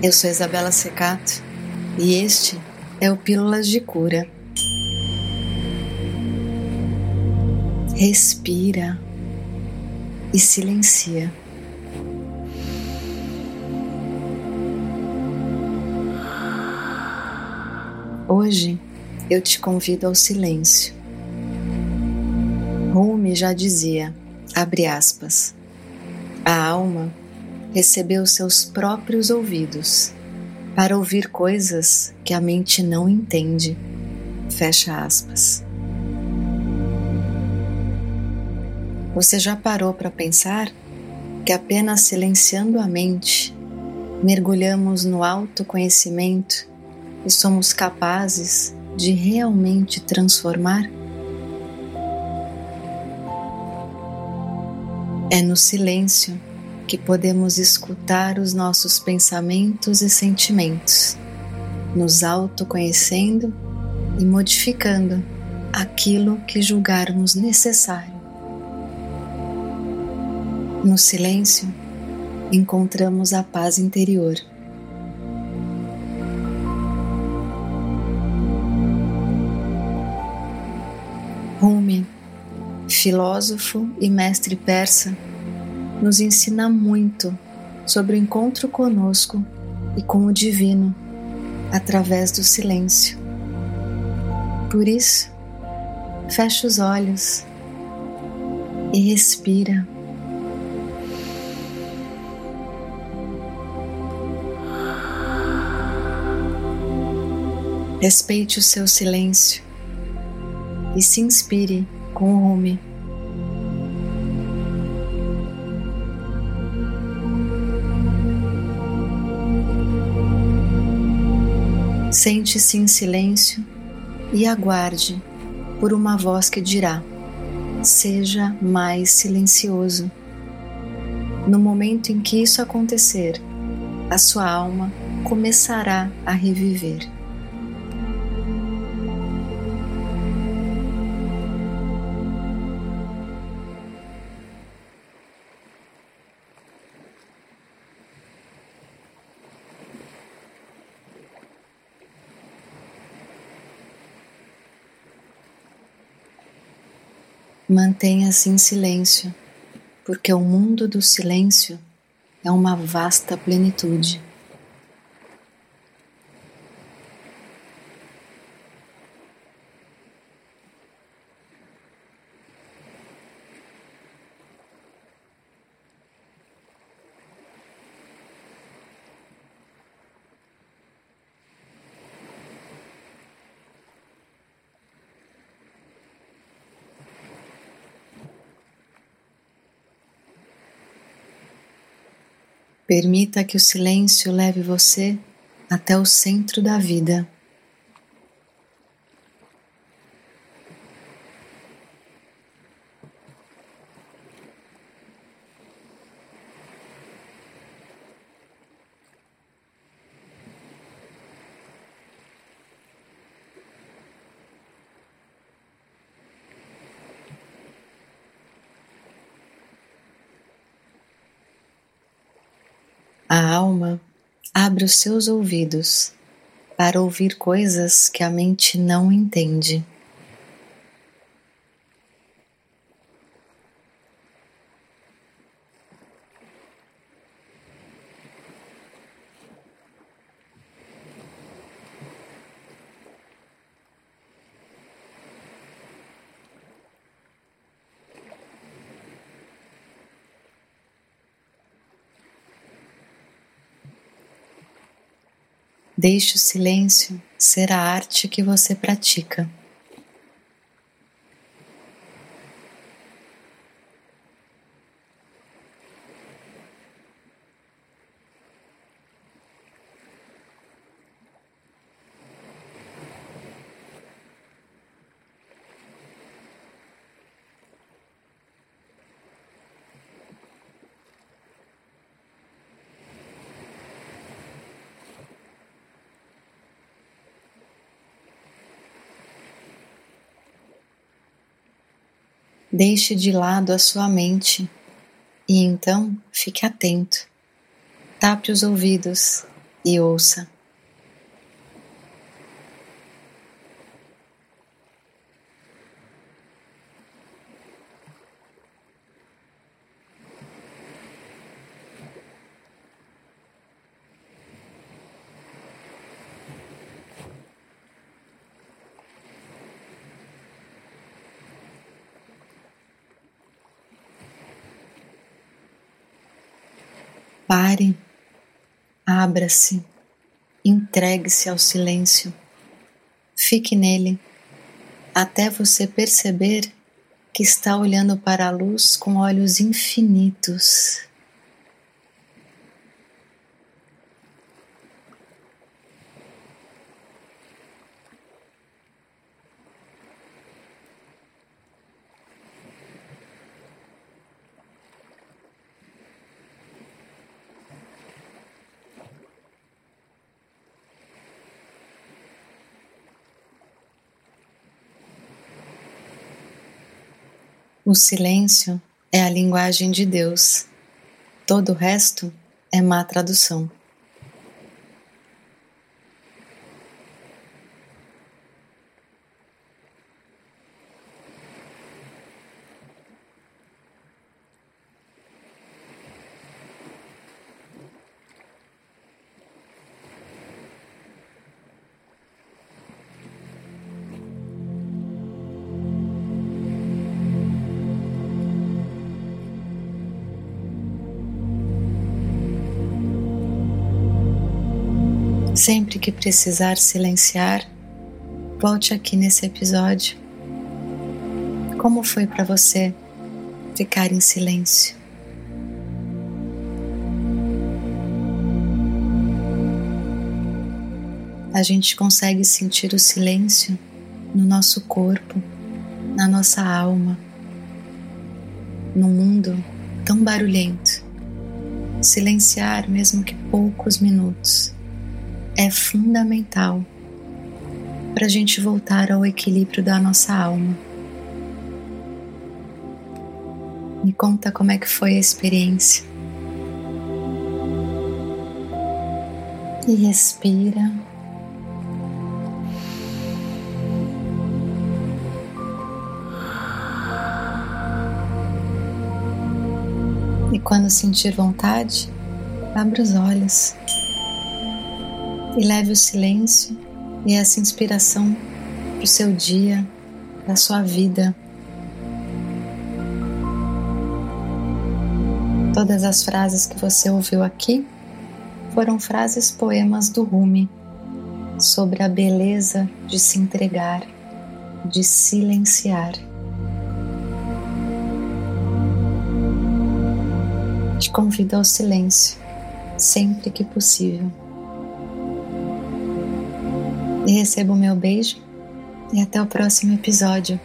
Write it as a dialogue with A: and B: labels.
A: Eu sou Isabela Secato e este é o Pílulas de Cura. Respira e silencia. Hoje eu te convido ao silêncio. Rumi já dizia, abre aspas, a alma recebeu seus próprios ouvidos para ouvir coisas que a mente não entende. Fecha aspas. Você já parou para pensar que apenas silenciando a mente, mergulhamos no autoconhecimento e somos capazes de realmente transformar? É no silêncio que podemos escutar os nossos pensamentos e sentimentos, nos autoconhecendo e modificando aquilo que julgarmos necessário. No silêncio, encontramos a paz interior. Rumi, filósofo e mestre persa, nos ensina muito sobre o encontro conosco e com o divino através do silêncio. Por isso, fecha os olhos e respira. Respeite o seu silêncio e se inspire com o Rumi. Sente-se em silêncio e aguarde por uma voz que dirá: Seja mais silencioso. No momento em que isso acontecer, a sua alma começará a reviver. Mantenha-se em silêncio, porque o mundo do silêncio é uma vasta plenitude. Permita que o silêncio leve você até o centro da vida. A alma abre os seus ouvidos para ouvir coisas que a mente não entende. Deixe o silêncio ser a arte que você pratica. Deixe de lado a sua mente e então fique atento. Tape os ouvidos e ouça. Pare, abra-se, entregue-se ao silêncio, fique nele até você perceber que está olhando para a luz com olhos infinitos. O silêncio é a linguagem de Deus. Todo o resto é má tradução. Sempre que precisar silenciar, volte aqui nesse episódio. Como foi para você ficar em silêncio? A gente consegue sentir o silêncio no nosso corpo, na nossa alma, no mundo tão barulhento. Silenciar, mesmo que poucos minutos, é fundamental para a gente voltar ao equilíbrio da nossa alma. Me conta como é que foi a experiência. E respira. E quando sentir vontade, abra os olhos e leve o silêncio e essa inspiração para o seu dia, para a sua vida. Todas as frases que você ouviu aqui foram frases poemas do Rumi sobre a beleza de se entregar, de silenciar. Te convido ao silêncio sempre que possível receba o meu beijo e até o próximo episódio.